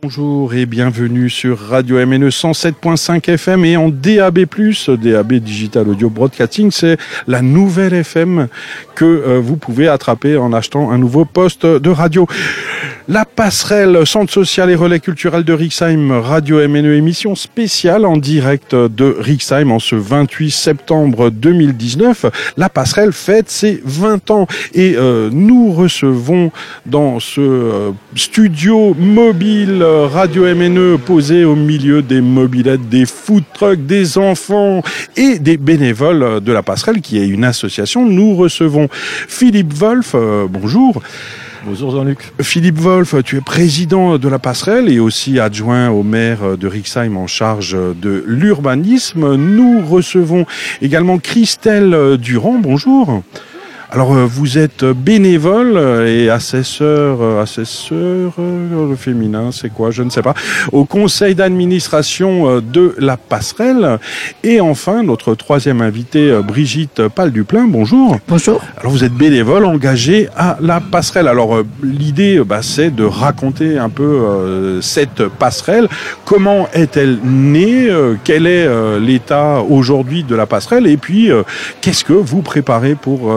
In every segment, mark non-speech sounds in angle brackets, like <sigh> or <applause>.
Bonjour et bienvenue sur Radio MNE 107.5 FM et en DAB+, DAB Digital Audio Broadcasting, c'est la nouvelle FM que euh, vous pouvez attraper en achetant un nouveau poste de radio. La passerelle Centre social et relais culturel de Rixheim, Radio MNE émission spéciale en direct de Rixheim en ce 28 septembre 2019. La passerelle fête ses 20 ans et euh, nous recevons dans ce euh, studio mobile Radio MNE posé au milieu des mobilettes, des food trucks, des enfants et des bénévoles de la passerelle qui est une association. Nous recevons Philippe Wolf. Euh, bonjour. Bonjour Jean-Luc. Philippe Wolf, tu es président de la passerelle et aussi adjoint au maire de Rixheim en charge de l'urbanisme. Nous recevons également Christelle Durand. Bonjour. Alors euh, vous êtes bénévole et assesseur, euh, assesseur euh, féminin, c'est quoi Je ne sais pas. Au conseil d'administration de la passerelle. Et enfin, notre troisième invitée, Brigitte Pal-Duplain. Bonjour. Bonjour. Alors vous êtes bénévole engagé à la passerelle. Alors l'idée, bah, c'est de raconter un peu cette passerelle. Comment est-elle née Quel est l'état aujourd'hui de la passerelle? Et puis, qu'est-ce que vous préparez pour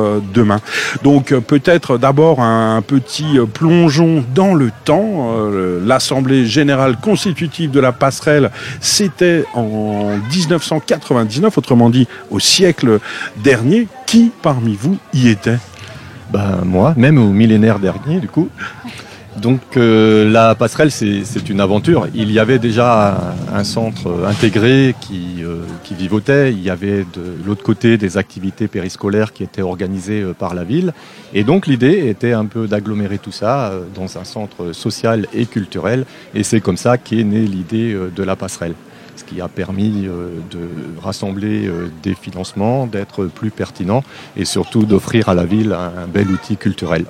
donc euh, peut-être d'abord un petit euh, plongeon dans le temps. Euh, L'Assemblée générale constitutive de la passerelle, c'était en 1999, autrement dit au siècle dernier. Qui parmi vous y était? Ben, Moi, même au millénaire dernier du coup. Donc euh, la passerelle, c'est une aventure. Il y avait déjà un, centre intégré qui, euh, qui, vivotait. Il y avait de l'autre côté des activités périscolaires qui étaient organisées euh, par la ville. Et donc l'idée était un peu d'agglomérer tout ça dans un centre social et culturel. Et c'est comme ça qu'est née l'idée de la passerelle. Ce qui a permis de rassembler des financements, d'être plus pertinent et surtout d'offrir à la ville un bel outil culturel.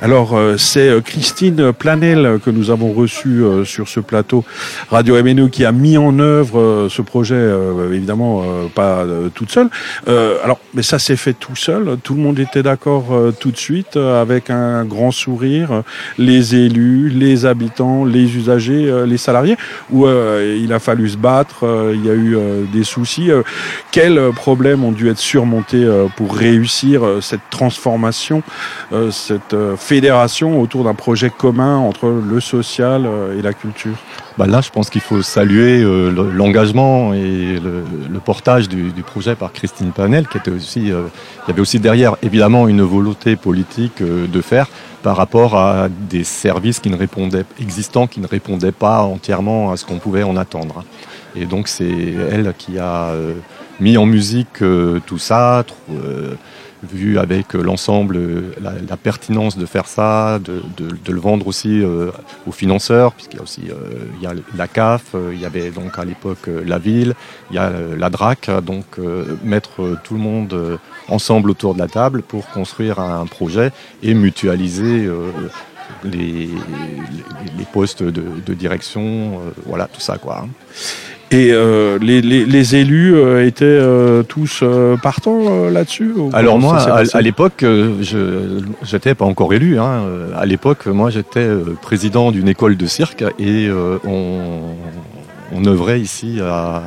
Alors, euh, c'est euh, Christine Planel que nous avons reçue euh, sur ce plateau Radio MNE qui a mis en œuvre ce projet, évidemment pas toute seule. alors, mais ça s'est fait tout seul. Tout le monde était d'accord tout de suite, avec un grand sourire. Les élus, les habitants, les usagers, les salariés. Où il a fallu se battre. il y a eu des soucis. quels problèmes ont dû être surmontés pour réussir cette transformation, cette fédération autour d'un projet commun entre le social euh, et la culture? Bah Là, je pense qu'il faut saluer euh, l'engagement et le, portage du, projet par Christine Panel, qui était aussi, euh, il y avait aussi derrière évidemment une volonté politique de faire par rapport à des services qui ne répondaient, existants qui ne répondaient pas entièrement à ce qu'on pouvait en attendre. Et donc c'est elle qui a mis en musique tout ça, vu avec l'ensemble la, pertinence de faire ça, de, le vendre aussi euh, aux financeurs, puisqu'il y a aussi euh, il y a la CAF, euh, il y avait donc à l'époque la ville, il y a la DRAC, donc mettre tout le monde ensemble autour de la table pour construire un projet et mutualiser les, les, postes de, de direction, voilà tout ça quoi. Et euh, les, les, les, élus euh, étaient euh, tous partants là-dessus Alors moi, à, l'époque, je j'étais pas encore élu. Hein. À l'époque, moi, j'étais président d'une école de cirque et on, on œuvrait ici à,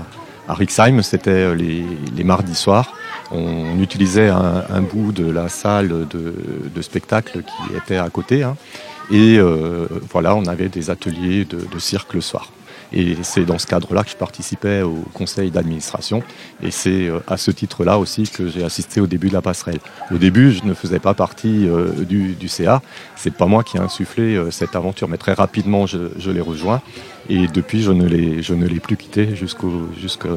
à Rixheim. C'était les, les, mardis soirs. On utilisait un, un, bout de la salle de, de, spectacle qui était à côté. Hein. Et voilà, on avait des ateliers de, de cirque le soir. Et c'est dans ce cadre-là que je participais au conseil d'administration. Et c'est euh, à ce titre-là aussi que j'ai assisté au début de la passerelle. Au début, je ne faisais pas partie euh, du, du, CA. C'est pas moi qui ai insufflé euh, cette aventure, mais très rapidement, je, l'ai rejoint. Et depuis, je ne l'ai, je ne plus quitté jusqu'au, jusqu'à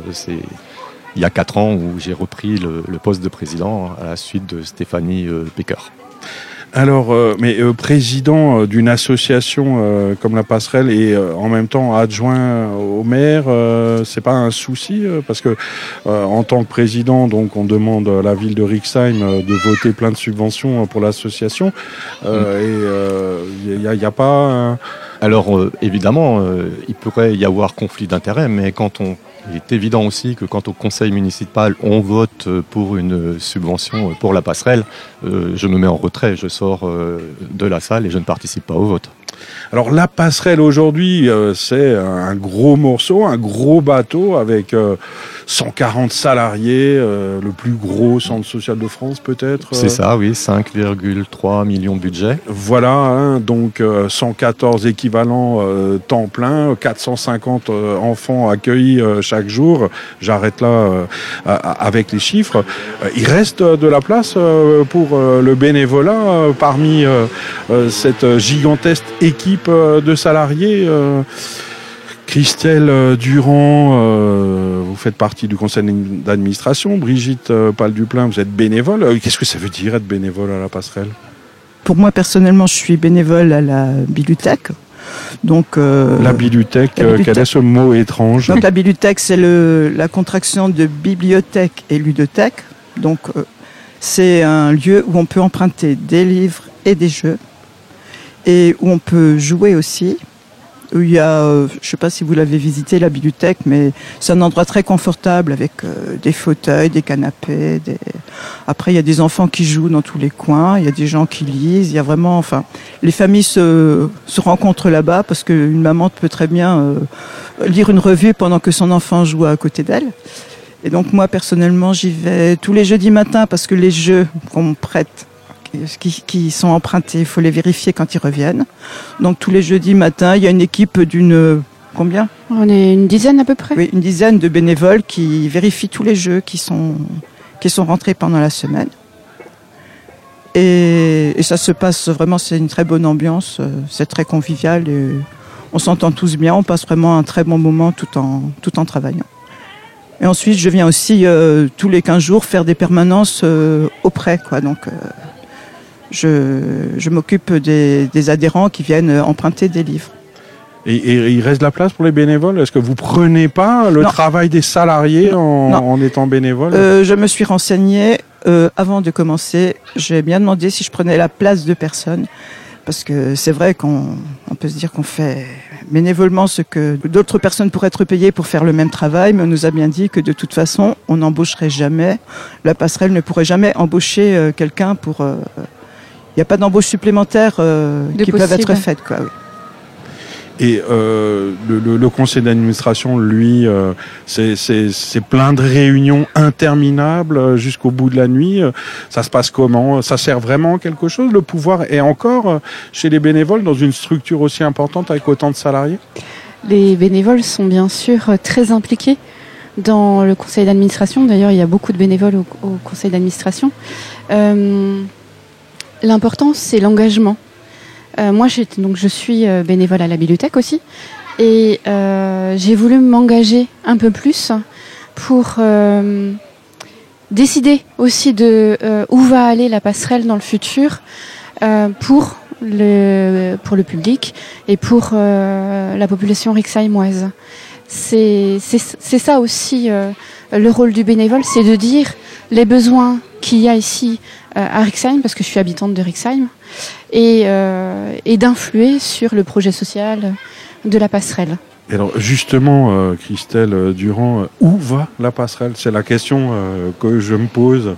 il y a quatre ans où j'ai repris le, poste de président à la suite de Stéphanie Pecker. Alors, euh, mais euh, président euh, d'une association comme la Passerelle et en même temps adjoint au maire, c'est pas un souci parce que en tant que président, donc on demande à la ville de Rixheim de voter plein de subventions pour l'association mm. et il n'y a, y a, pas. Alors évidemment, il pourrait y avoir conflit d'intérêts, mais quand on il est évident aussi que quand au conseil municipal on vote pour une subvention pour la passerelle, euh, je me mets en retrait, je sors euh, de la salle et je ne participe pas au vote. Alors la passerelle aujourd'hui, euh, c'est un gros morceau, un gros bateau avec 140 salariés, le plus gros centre social de France peut-être. C'est ça, oui, 5,3 millions de budget. Voilà, hein, donc 114 équivalents temps plein, 450 enfants accueillis chaque jour. J'arrête là avec les chiffres. il reste de la place pour le bénévolat parmi cette gigantesque équipe de salariés. Christelle Durand, vous faites partie du conseil d'administration. Brigitte Pal-Duplain, vous êtes bénévole. Qu'est-ce que ça veut dire être bénévole à la passerelle? Pour moi, personnellement, je suis bénévole à la bibliothèque. Donc, la bibliothèque, quel est ce mot étrange? Donc, la bibliothèque, c'est la contraction de bibliothèque et ludothèque. Donc, c'est un lieu où on peut emprunter des livres et des jeux et où on peut jouer aussi. Où il y a, euh, je sais pas si vous l'avez visité, la bibliothèque, mais c'est un endroit très confortable avec euh, des fauteuils, des canapés. Des... Après, il y a des enfants qui jouent dans tous les coins, il y a des gens qui lisent, il y a vraiment, enfin, les familles se, se rencontrent là-bas parce qu'une maman peut très bien euh, lire une revue pendant que son enfant joue à côté d'elle. Et donc moi, personnellement, j'y vais tous les jeudis matins parce que les jeux qu'on me prête qui, sont empruntés. Il faut les vérifier quand ils reviennent. Donc tous les jeudis matin, il y a une équipe d'une combien? On est une dizaine à peu près. Oui, une dizaine de bénévoles qui vérifient tous les jeux qui sont qui sont rentrés pendant la semaine. Et, ça se passe vraiment, c'est une très bonne ambiance, c'est très convivial et on s'entend tous bien, on passe vraiment un très bon moment tout en tout en travaillant. Et ensuite, je viens aussi euh, tous les 15 jours faire des permanences euh, auprès, quoi. Donc, euh, je, m'occupe des, adhérents qui viennent emprunter des livres. Et, il reste de la place pour les bénévoles? Est-ce que vous prenez pas le travail des salariés en, étant bénévole? Euh, Je me suis renseignée euh, avant de commencer. J'ai bien demandé si je prenais la place de personne. Parce que c'est vrai qu'on peut se dire qu'on fait bénévolement ce que d'autres personnes pourraient être payées pour faire le même travail, mais on nous a bien dit que de toute façon, on n'embaucherait jamais. La passerelle ne pourrait jamais embaucher euh, quelqu'un pour n'y a pas d'embauche supplémentaire euh, qui peuvent être faites. Quoi, Et euh, le, conseil d'administration, lui, euh, c'est plein de réunions interminables jusqu'au bout de la nuit. Ça se passe comment? Ça sert vraiment à quelque chose? Le pouvoir est encore chez les bénévoles dans une structure aussi importante avec autant de salariés? Les bénévoles sont bien sûr très impliqués dans le conseil d'administration. D'ailleurs, il y a beaucoup de bénévoles au, au conseil d'administration. L'important, c'est l'engagement. Euh, moi, donc, je suis euh, bénévole à la bibliothèque aussi. Et euh, j'ai voulu m'engager un peu plus pour décider aussi de où va aller la passerelle dans le futur pour, le, pour le public et pour la population rixheimoise. C'est ça aussi le rôle du bénévole, c'est de dire les besoins qu'il y a ici à Rixheim, parce que je suis habitante de Rixheim, et, euh, et d'influer sur le projet social de la passerelle. alors justement, euh, Christelle Durand, où va la passerelle? C'est la question que je me pose.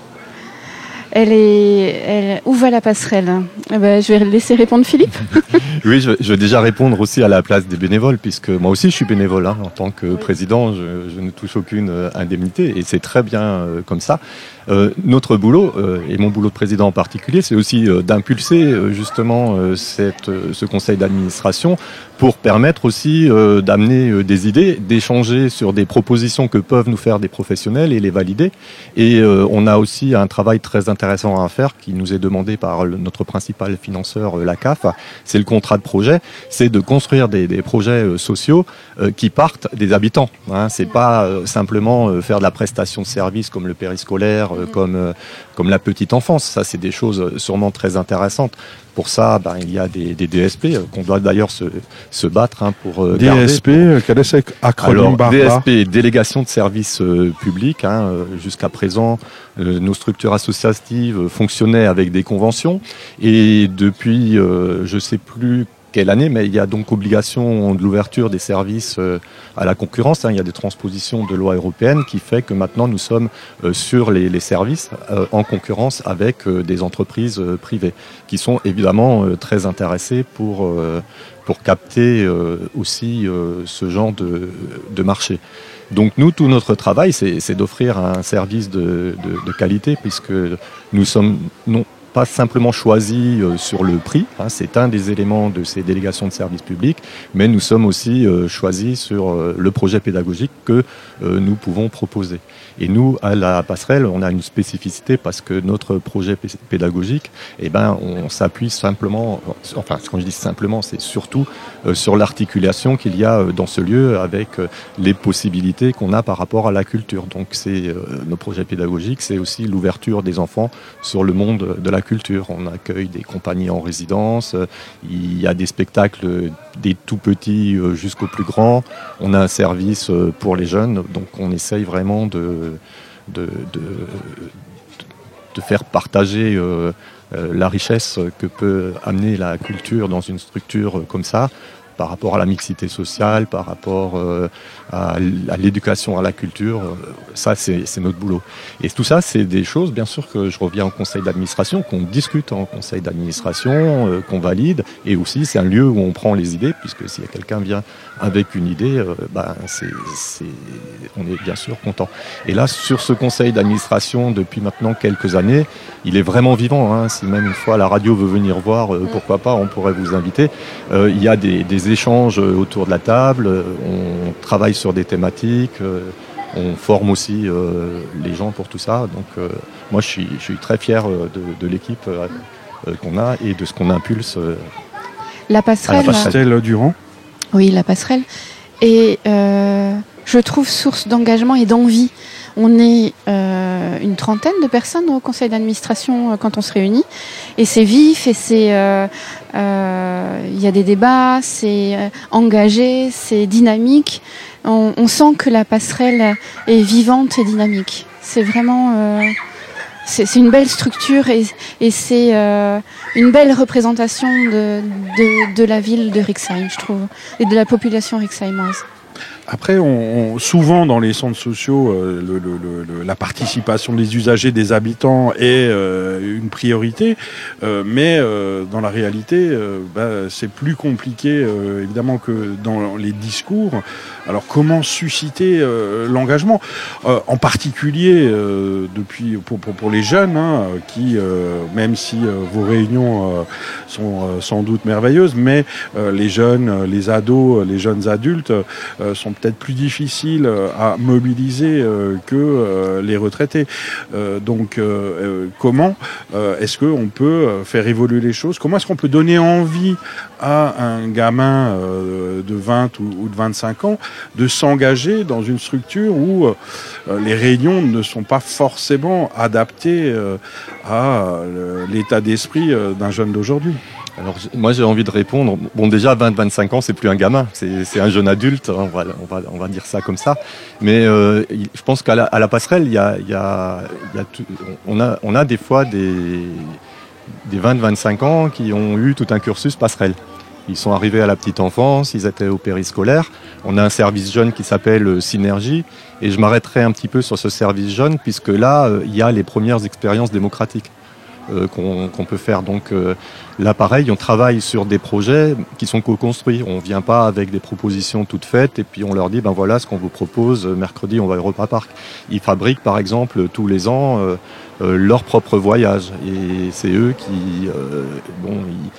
Elle est, elle, où va la passerelle? Eh ben, Je vais laisser répondre Philippe. <laughs> <laughs> oui, je, vais déjà répondre aussi à la place des bénévoles, puisque moi aussi je suis bénévole hein, en tant que président. Je, je, ne touche aucune indemnité et c'est très bien comme ça. Euh, notre boulot, euh, et mon boulot de président en particulier, c'est aussi euh, d'impulser justement cette, ce conseil d'administration pour permettre aussi d'amener des idées, d'échanger sur des propositions que peuvent nous faire des professionnels et les valider. Et on a aussi un travail très intéressant à faire qui nous est demandé par notre principal financeur, la CAF. C'est le contrat de projet, c'est de construire des, des projets sociaux qui partent des habitants. Hein. C'est pas simplement faire de la prestation de services comme le périscolaire, euh, comme, euh, comme la petite enfance. Ça, c'est des choses sûrement très intéressantes. Pour ça, ben, il y a des, DSP euh, qu'on doit d'ailleurs se, se battre hein, pour DSP, quel est cet acronyme Alors, DSP, délégation de services publics. Hein, Jusqu'à présent, nos structures associatives fonctionnaient avec des conventions. Et depuis, je sais plus quelle année, mais il y a donc obligation de l'ouverture des services à la concurrence. Hein. Il y a des transpositions de loi européenne qui fait que maintenant nous sommes sur les, services en concurrence avec des entreprises privées qui sont évidemment très intéressées pour pour capter aussi ce genre de, marché. Donc nous, tout notre travail, c'est d'offrir un service de, de, de, qualité, puisque nous sommes non pas simplement choisi euh, sur le prix, hein, c'est un des éléments de ces délégations de services publics, mais nous sommes aussi euh, choisis sur euh, le projet pédagogique que nous pouvons proposer. Et nous, à la passerelle, on a une spécificité parce que notre projet pédagogique, eh ben, on s'appuie simplement, enfin, quand je dis simplement, c'est surtout sur l'articulation qu'il y a dans ce lieu avec les possibilités qu'on a par rapport à la culture. Donc, c'est nos projets pédagogiques, c'est aussi l'ouverture des enfants sur le monde de la On accueille des compagnies en résidence, il y a des spectacles des tout petits euh, jusqu'aux plus grands, on a un service euh, pour les jeunes, donc on essaye vraiment de, faire partager euh, la richesse que peut amener la culture dans une structure comme ça par rapport à la mixité sociale, par rapport euh, à, l'éducation, à la culture. Euh, ça, c'est notre boulot. Et tout ça, c'est des choses, bien sûr, que je reviens en conseil d'administration, qu'on discute en conseil d'administration, euh, qu'on valide. Et aussi, c'est un lieu où on prend les idées, puisque si quelqu'un vient avec une idée, ben, c'est on est bien sûr content. Et là, sur ce conseil d'administration, depuis maintenant quelques années, il est vraiment vivant. Hein. Si même une fois la radio veut venir voir, pourquoi pas, on pourrait vous inviter. il y a des, des échanges autour de la table, on travaille sur des thématiques, euh, on forme aussi euh, les gens pour tout ça. Donc euh, moi je suis, je suis, très fier de, l'équipe qu'on a et de ce qu'on impulse. La passerelle. La passerelle Durand Oui, la passerelle. Et je trouve source d'engagement et d'envie. On est euh, une trentaine de personnes au conseil d'administration euh, quand on se réunit, et c'est vif, et c'est, euh, il y a des débats, c'est engagé, c'est dynamique. On, on, sent que la passerelle est vivante et dynamique. C'est vraiment c'est une belle structure et, c'est une belle représentation de, la ville de Rixheim, je trouve, et de la population rixheimoise. Après, on, souvent dans les centres sociaux, euh, le, le, le, la participation des usagers, des habitants est euh, une priorité, euh, mais dans la réalité, bah, c'est plus compliqué évidemment que dans les discours. Alors, comment susciter l'engagement, en particulier depuis pour, pour, pour, les jeunes, hein, qui, même si vos réunions sont sans doute merveilleuses, mais les jeunes, les ados, les jeunes adultes sont peut-être plus difficile euh, à mobiliser euh, que euh, les retraités. donc, comment est-ce qu'on peut faire évoluer les choses? Comment est-ce qu'on peut donner envie à un gamin de 20 ou de 25 ans de s'engager dans une structure où les réunions ne sont pas forcément adaptées à l'état d'esprit d'un jeune d'aujourd'hui? Alors moi j'ai envie de répondre. Bon déjà 20-25 ans c'est plus un gamin, c'est un jeune adulte, hein, on, va, dire ça comme ça. Mais euh, je pense qu'à la, passerelle, il y a, on a des fois des, des 20-25 ans qui ont eu tout un cursus passerelle. Ils sont arrivés à la petite enfance, ils étaient au périscolaire. On a un service jeune qui s'appelle euh, Synergie. Et je m'arrêterai un petit peu sur ce service jeune, puisque là, euh, il y a les premières expériences démocratiques. Euh, qu'on peut faire. Donc euh, là, pareil, on travaille sur des projets qui sont co-construits. On vient pas avec des propositions toutes faites et puis on leur dit, ben voilà ce qu'on vous propose. Mercredi, on va au repas parc. Ils fabriquent, par exemple, tous les ans euh, leur propre voyage. Et c'est eux qui, bon, ils,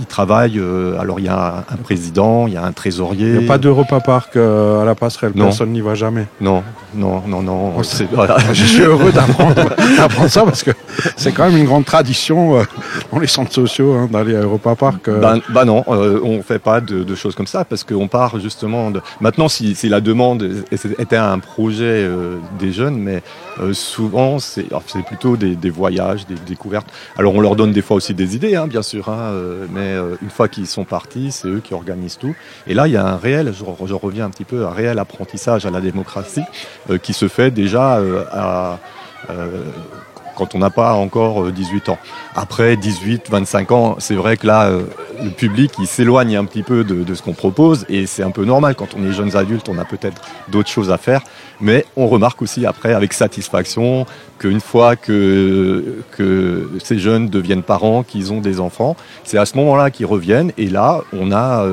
ils, travaillent. Euh, alors il y a un, président, il y a un trésorier. Il n'y a pas de repas parc euh, à la passerelle. Personne n'y va jamais. Non, non, non, non. Oh, <laughs> Je suis heureux <laughs> d'apprendre ça parce que c'est quand même une grande tradition euh, dans les centres sociaux hein, d'aller à Europa Park. Ben, bah non, on fait pas de, choses comme ça parce qu'on part justement de. Maintenant, si, si la demande était un projet des jeunes, mais souvent c'est plutôt des, des, voyages, des découvertes. Alors on leur donne des fois aussi des idées, hein, bien sûr. Hein, mais euh, une fois qu'ils sont partis, c'est eux qui organisent tout. Et là, il y a un réel, je, reviens un petit peu, un réel apprentissage à la démocratie euh, qui se fait déjà euh, à quand on n'a pas encore 18 ans. Après 18, 25 ans, c'est vrai que là, le public, il s'éloigne un petit peu de, ce qu'on propose et c'est un peu normal. Quand on est jeunes adultes, on a peut-être d'autres choses à faire. Mais on remarque aussi après avec satisfaction qu'une fois que, que ces jeunes deviennent parents, qu'ils ont des enfants, c'est à ce moment-là qu'ils reviennent et là, on a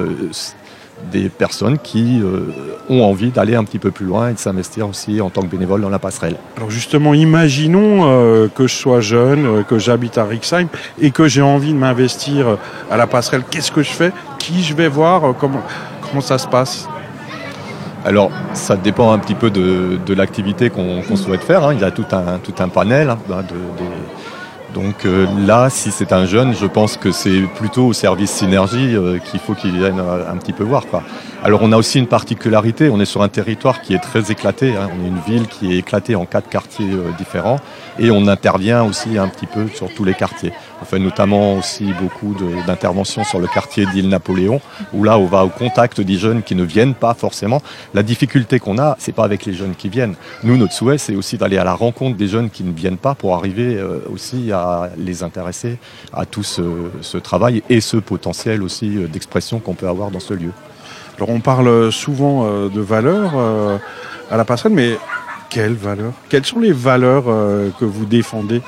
des personnes qui euh, ont envie d'aller un petit peu plus loin et de s'investir aussi en tant que bénévole dans la passerelle. Alors justement, imaginons euh, que je sois jeune, euh, que j'habite à Rixheim et que j'ai envie de m'investir à la passerelle. Qu'est-ce que je fais? Qui je vais voir? Comment, comment ça se passe? Alors, ça dépend un petit peu de, l'activité qu'on souhaite faire. Hein. Il y a tout un, tout un panel hein, de, donc euh, là, si c'est un jeune, je pense que c'est plutôt au service synergie euh, qu'il faut qu'il vienne euh, un petit peu voir. Alors on a aussi une particularité, on est sur un territoire qui est très éclaté, hein. on est une ville qui est éclatée en quatre quartiers différents et on intervient aussi un petit peu sur tous les quartiers. On fait notamment aussi beaucoup d'interventions sur le quartier d'Île Napoléon, où là on va au contact des jeunes qui ne viennent pas forcément. La difficulté qu'on a, c'est pas avec les jeunes qui viennent. Nous, notre souhait, c'est aussi d'aller à la rencontre des jeunes qui ne viennent pas pour arriver aussi à les intéresser à tout ce, travail et ce potentiel aussi euh, d'expression qu'on peut avoir dans ce lieu. Alors on parle souvent euh, de valeurs euh, à la passerelle, mais quelles valeurs? Quelles sont les valeurs que vous défendez?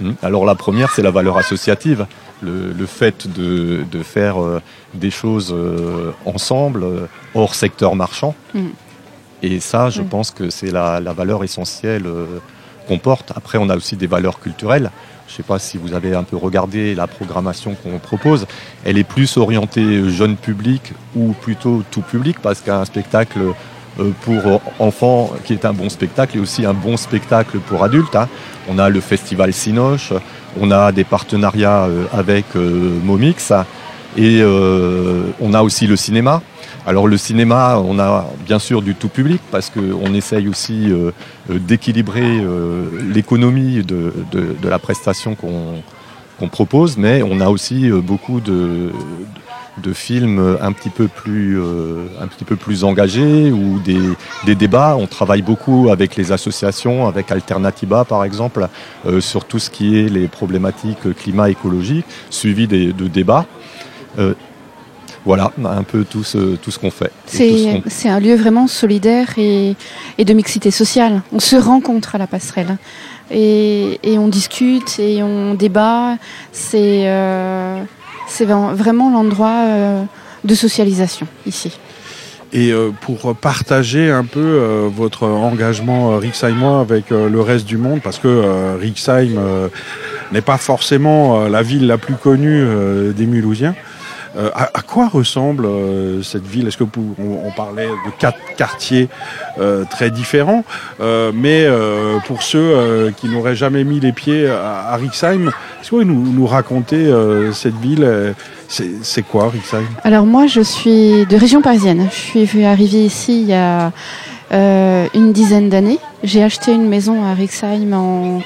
Hmm. alors la première, c'est la valeur associative, le, fait de, faire des choses ensemble, hors secteur marchand. Hmm. Et ça, je hmm. pense que c'est la, la, valeur essentielle qu'on porte. Après, on a aussi des valeurs culturelles. Je ne sais pas si vous avez un peu regardé la programmation qu'on propose. Elle est plus orientée jeune public ou plutôt tout public parce qu'un spectacle euh, pour enfants qui est un bon spectacle et aussi un bon spectacle pour adultes. Hein. On a le festival Sinoche, on a des partenariats euh, avec euh, Momix et on a aussi le cinéma. Alors le cinéma, on a bien sûr du tout public parce qu'on essaye aussi euh, euh, d'équilibrer euh, l'économie de, la prestation qu'on propose, mais on a aussi beaucoup de, films un petit peu plus, un petit peu plus engagés ou des, débats. On travaille beaucoup avec les associations, avec Alternativa par exemple, sur tout ce qui est les problématiques climat écologique, suivi de débats voilà un peu tout ce, tout ce qu'on fait. C'est un lieu vraiment solidaire et, de mixité sociale. On se rencontre à la passerelle et, on discute et on débat. C'est euh, vraiment l'endroit euh, de socialisation ici. Et euh, pour partager un peu votre engagement Rixheimois avec le reste du monde, parce que Rixheim n'est pas forcément la ville la plus connue des Mulhousiens, euh, à, quoi ressemble euh, cette ville? Est-ce que on, parlait de quatre quartiers euh, très différents, mais pour ceux qui n'auraient jamais mis les pieds à, Rixheim, est-ce que vous nous, nous raconter cette ville c'est quoi Rixheim? Alors moi, je suis de région parisienne. Je suis arrivée ici il y a une dizaine d'années. J'ai acheté une maison à Rixheim en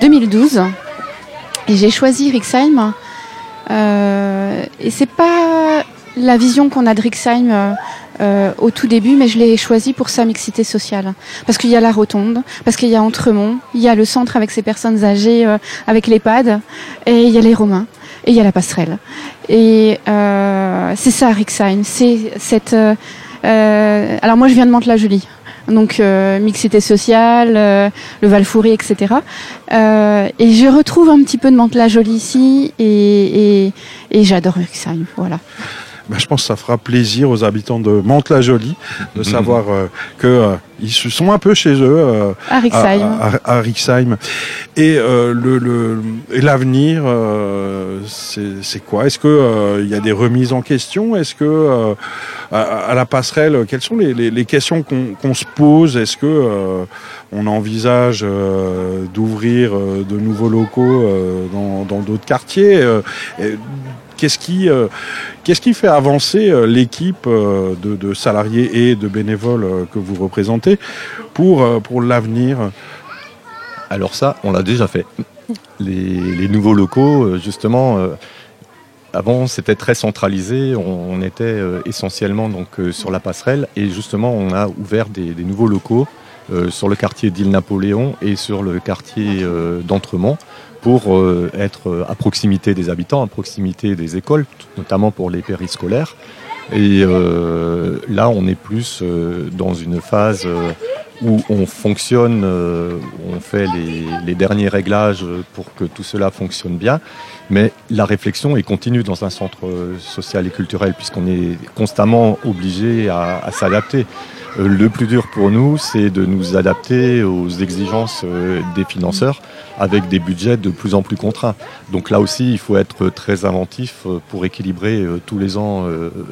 2012 et j'ai choisi Rixheim et c'est pas la vision qu'on a de Rixheim euh, euh, au tout début, mais je l'ai choisi pour sa mixité sociale. Parce qu'il y a la rotonde, parce qu'il y a Entremont, il y a le centre avec ses personnes âgées, avec l'EHPAD, et il y a les Romains, et il y a la passerelle. Et c'est ça Rixheim, c'est cette... alors moi je viens de Mantes-la-Jolie donc euh, mixité sociale, euh, le val etc. Euh, et je retrouve un petit peu de Mantes-la-Jolie ici et, et, et j'adore Uxheim, voilà. Ben, je pense que ça fera plaisir aux habitants de Mantes-la-Jolie de mhm. savoir euh, que euh, ils se sont un peu chez eux euh, à Rixheim. Et le l'avenir, c'est quoi? Est-ce que il y a des remises en question? Est-ce que à, la passerelle, quelles sont les, questions qu'on se pose? Est-ce que on envisage d'ouvrir de nouveaux locaux dans d'autres quartiers? Qu'est-ce qui, euh, qu'est-ce qui fait avancer euh, l'équipe euh, de, salariés et de bénévoles que vous représentez pour, pour l'avenir? Alors ça, on l'a déjà fait. Les, nouveaux locaux, justement, avant c'était très centralisé, on, était essentiellement donc sur la passerelle. Et justement on a ouvert des, nouveaux locaux sur le quartier d'Île-Napoléon et sur le quartier d'Entremont pour être à proximité des habitants, à proximité des écoles, notamment pour les périscolaires. Et là, on est plus dans une phase où on fonctionne, euh, on fait les, derniers réglages pour que tout cela fonctionne bien. Mais la réflexion est continue dans un centre social et culturel puisqu'on est constamment obligé à s'adapter. Euh, le plus dur pour nous, c'est de nous adapter aux exigences euh, des financeurs avec des budgets de plus en plus contraints. Donc là aussi, il faut être très inventif euh, pour équilibrer tous les ans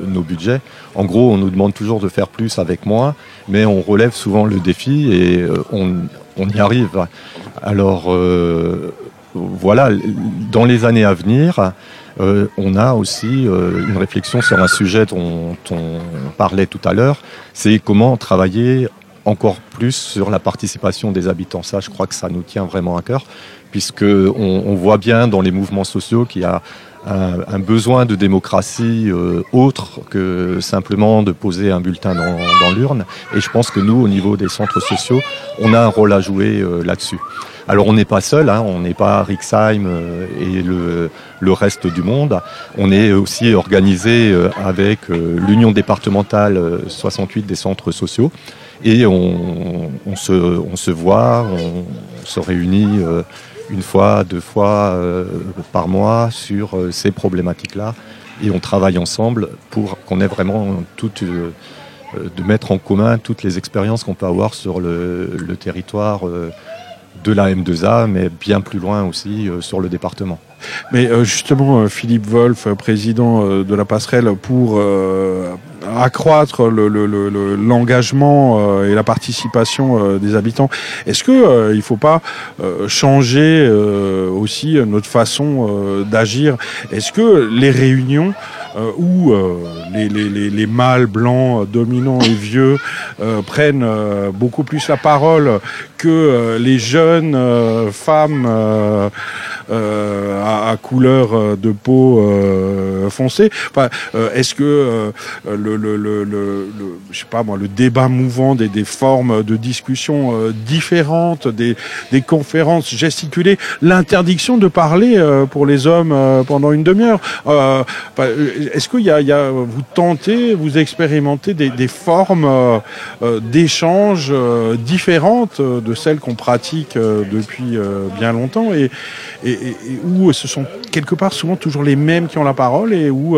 nos budgets. En gros, on nous demande toujours de faire plus avec moins, mais on relève souvent le défi et on, y arrive. Alors voilà, dans les années à venir, euh, on a aussi euh, une réflexion sur un sujet dont on parlait tout à l'heure, c'est comment travailler encore plus sur la participation des habitants. Ça, je crois que ça nous tient vraiment à cœur, puisque on, voit bien dans les mouvements sociaux qu'il y a un, besoin de démocratie euh, autre que simplement de poser un bulletin dans, dans l'urne. Et je pense que nous, au niveau des centres sociaux, on a un rôle à jouer là-dessus. Alors on n'est pas seul, hein, on n'est pas Rixheim euh, et le, reste du monde. On est aussi organisé euh, avec euh, l'Union départementale 68 des centres sociaux et on, se, voit, on, se réunit une fois, deux fois par mois sur ces problématiques-là et on travaille ensemble pour qu'on ait vraiment toute de mettre en commun toutes les expériences qu'on peut avoir sur le, le territoire de la M2A, mais bien plus loin aussi euh, sur le département. Mais euh, justement, euh, Philippe Wolf, président de la passerelle, pour accroître l'engagement et la participation des habitants, est-ce qu'il il ne faut pas changer aussi notre façon d'agir? Est-ce que les réunions euh, où euh, les, les, les, mâles blancs dominants et vieux euh, prennent beaucoup plus la parole que les jeunes femmes à, couleur de peau foncée. Enfin, Est-ce que le, le, le, le, je sais pas moi, le débat mouvant des, des formes de discussion différentes, des, des conférences gesticulées, l'interdiction de parler pour les hommes pendant une demi-heure, est-ce qu'il y, a, vous tentez, vous expérimentez des, formes euh, euh, d'échange euh, différentes de celles qu'on pratique depuis bien longtemps et, où ce sont quelque part souvent toujours les mêmes qui ont la parole et où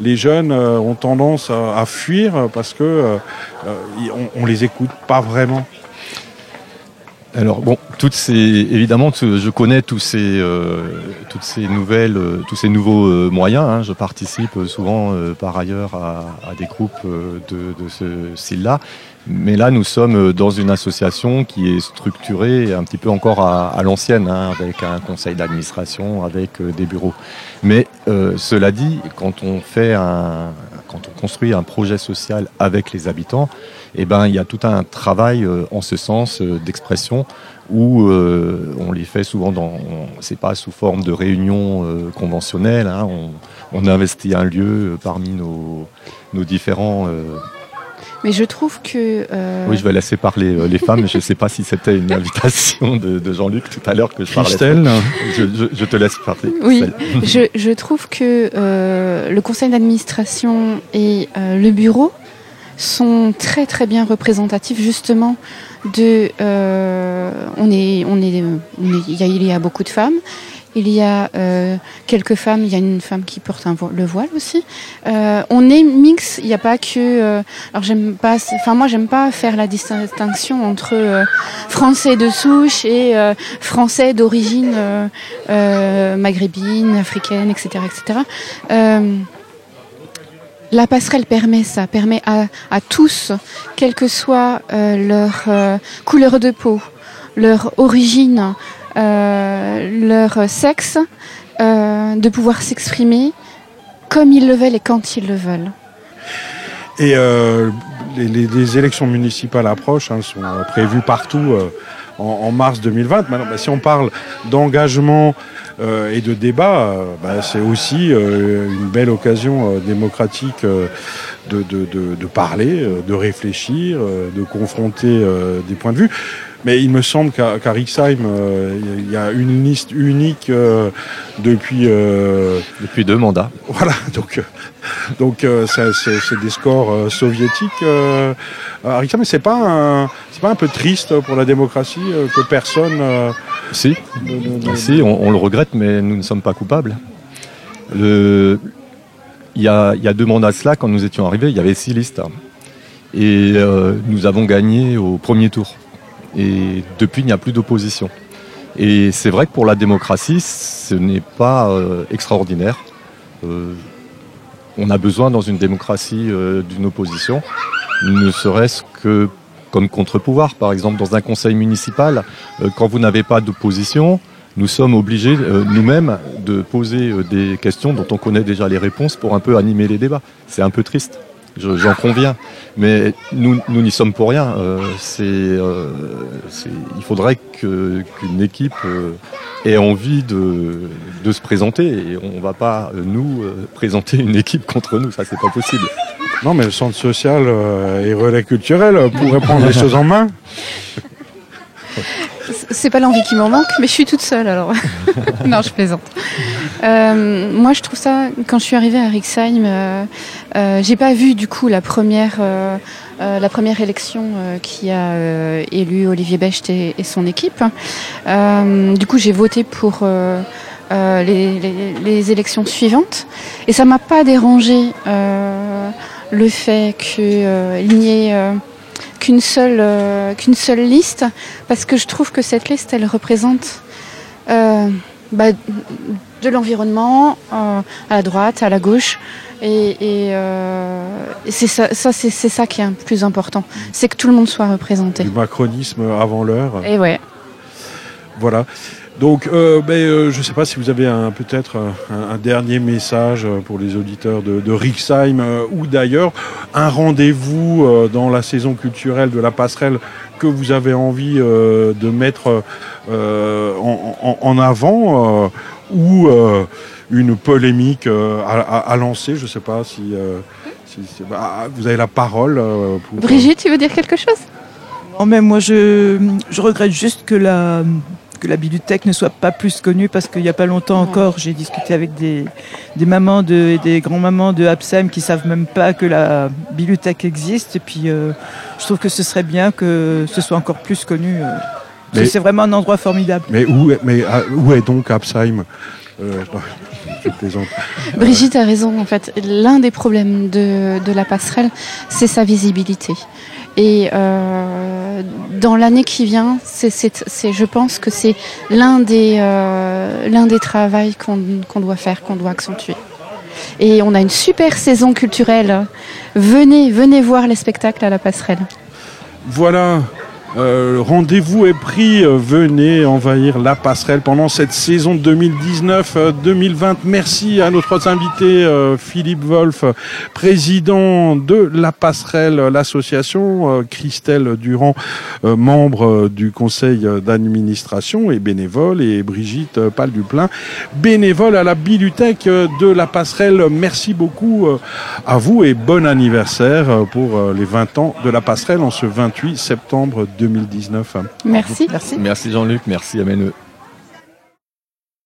les jeunes ont tendance à, fuir parce que on, les écoute pas vraiment. Alors bon, toutes ces évidemment, je connais tous ces euh, toutes ces nouvelles, euh, tous ces nouveaux euh, moyens. Hein. Je participe souvent par ailleurs à, des groupes de ce style-là. Mais là, nous sommes dans une association qui est structurée un petit peu encore à, l'ancienne, hein, avec un conseil d'administration, avec des bureaux. Mais cela dit, quand on fait un, quand on construit un projet social avec les habitants, eh ben, il y a tout un travail euh, en ce sens euh, d'expression où euh, on les fait souvent dans, c'est pas sous forme de réunion conventionnelle, hein, on, investit un lieu parmi nos, nos différents mais je trouve que. Oui, je vais laisser parler les femmes. je ne sais pas si c'était une invitation de, Jean-Luc tout à l'heure que je parlais. Christelle je, je, te laisse parler. Oui, je, je, trouve que le conseil d'administration et le bureau sont très très bien représentatifs justement de euh, on est on est, il, y a, beaucoup de femmes il y a euh, quelques femmes, il y a une femme qui porte un le voile aussi. Euh, on est mix, il n'y a pas que. alors j'aime pas, enfin moi j'aime pas faire la distinction entre français de souche et français d'origine maghrébine, africaine, etc., etc la passerelle permet ça, permet à, tous, quelle que soit euh, leur euh, couleur de peau, leur origine, euh, leur sexe, de pouvoir s'exprimer comme ils le veulent et quand ils le veulent. Et les, élections municipales approchent, hein, sont prévues partout en, mars 2020. Maintenant, bah, si on parle d'engagement et de débat, bah, c'est aussi une belle occasion démocratique de, parler, de réfléchir, de confronter des points de vue. Mais il me semble qu'à Rixheim, euh, il y a une liste unique euh, depuis euh, depuis deux mandats. <laughs> Voilà, donc donc c'est des scores soviétiques à Rixheim. Mais c'est pas c'est pas un peu triste pour la démocratie que personne. si, si, on, le regrette, mais nous ne sommes pas coupables. Le, il y a, il y a deux mandats de cela, quand nous étions arrivés, il y avait six listes. Et nous avons gagné au premier tour. Et depuis, il n'y a plus d'opposition. Et c'est vrai que pour la démocratie, ce n'est pas euh, extraordinaire. Euh, on a besoin dans une démocratie euh, d'une opposition, ne serait-ce que comme contre-pouvoir. Par exemple, dans un conseil municipal, quand vous n'avez pas d'opposition, nous sommes obligés nous-mêmes de poser des questions dont on connaît déjà les réponses pour un peu animer les débats. C'est un peu triste j'en conviens. Mais nous n'y sommes pour rien. Euh, euh, il faudrait qu'une équipe euh, ait envie de, se présenter. Et on ne va pas, nous, présenter une équipe contre nous. Ça, c'est pas possible. Non, mais le centre social et relais culturel pourrait prendre les choses en main. C'est pas l'envie qui m'en manque, mais je suis toute seule alors. <laughs> non, je plaisante. Euh, moi, je trouve ça, quand je suis arrivée à Rixheim, euh, euh, j'ai pas vu du coup la première, la première élection qui a élu Olivier Becht et, son équipe. du coup, j'ai voté pour les, les, élections suivantes, et ça m'a pas dérangé le fait qu'il n'y ait qu'une seule, euh, qu'une seule liste, parce que je trouve que cette liste, elle représente euh, bah, de l'environnement euh, à la droite, à la gauche. Et, c'est ça, ça c'est, ça qui est le plus important, c'est que tout le monde soit représenté. Du macronisme avant l'heure. Et ouais. Voilà. Donc, euh, ben, euh, je ne sais pas si vous avez peut-être un, dernier message pour les auditeurs de, de Rixheim euh, ou d'ailleurs, un rendez-vous dans la saison culturelle de la passerelle que vous avez envie de mettre en, avant ou une polémique à, lancer. Je ne sais pas si, bah, vous avez la parole. Brigitte, tu veux dire quelque chose? Non, mais moi je, je regrette juste que la que la bibliothèque ne soit pas plus connue parce qu'il n'y a pas longtemps encore, j'ai discuté avec des, des mamans de, et des grands-mamans de Absam qui savent même pas que la bibliothèque existe. Et puis, euh, je trouve que ce serait bien que ce soit encore plus connu. Euh, c'est vraiment un endroit formidable. Mais où, mais, ah, où est donc Absheim euh, <laughs> Brigitte a raison, en fait. L'un des problèmes de, de la passerelle, c'est sa visibilité. Et euh, dans l'année qui vient, je pense que c'est l'un des, euh, des travaux qu'on, doit faire, qu'on doit accentuer. Et on a une super saison culturelle. Venez, venez voir les spectacles à la passerelle. Voilà, euh, rendez-vous est pris, euh, venez envahir la passerelle pendant cette saison 2019-2020. Euh, Merci à nos trois invités, Philippe Wolf, président de la passerelle, l'association, Christelle Durand, membre du conseil d'administration et bénévole, et Brigitte Pal-Duplain, bénévole à la bibliothèque de la passerelle. Merci beaucoup à vous et bon anniversaire pour les 20 ans de la passerelle en ce 28 septembre 2019. Merci. Merci, merci Jean-Luc, merci Ameneux.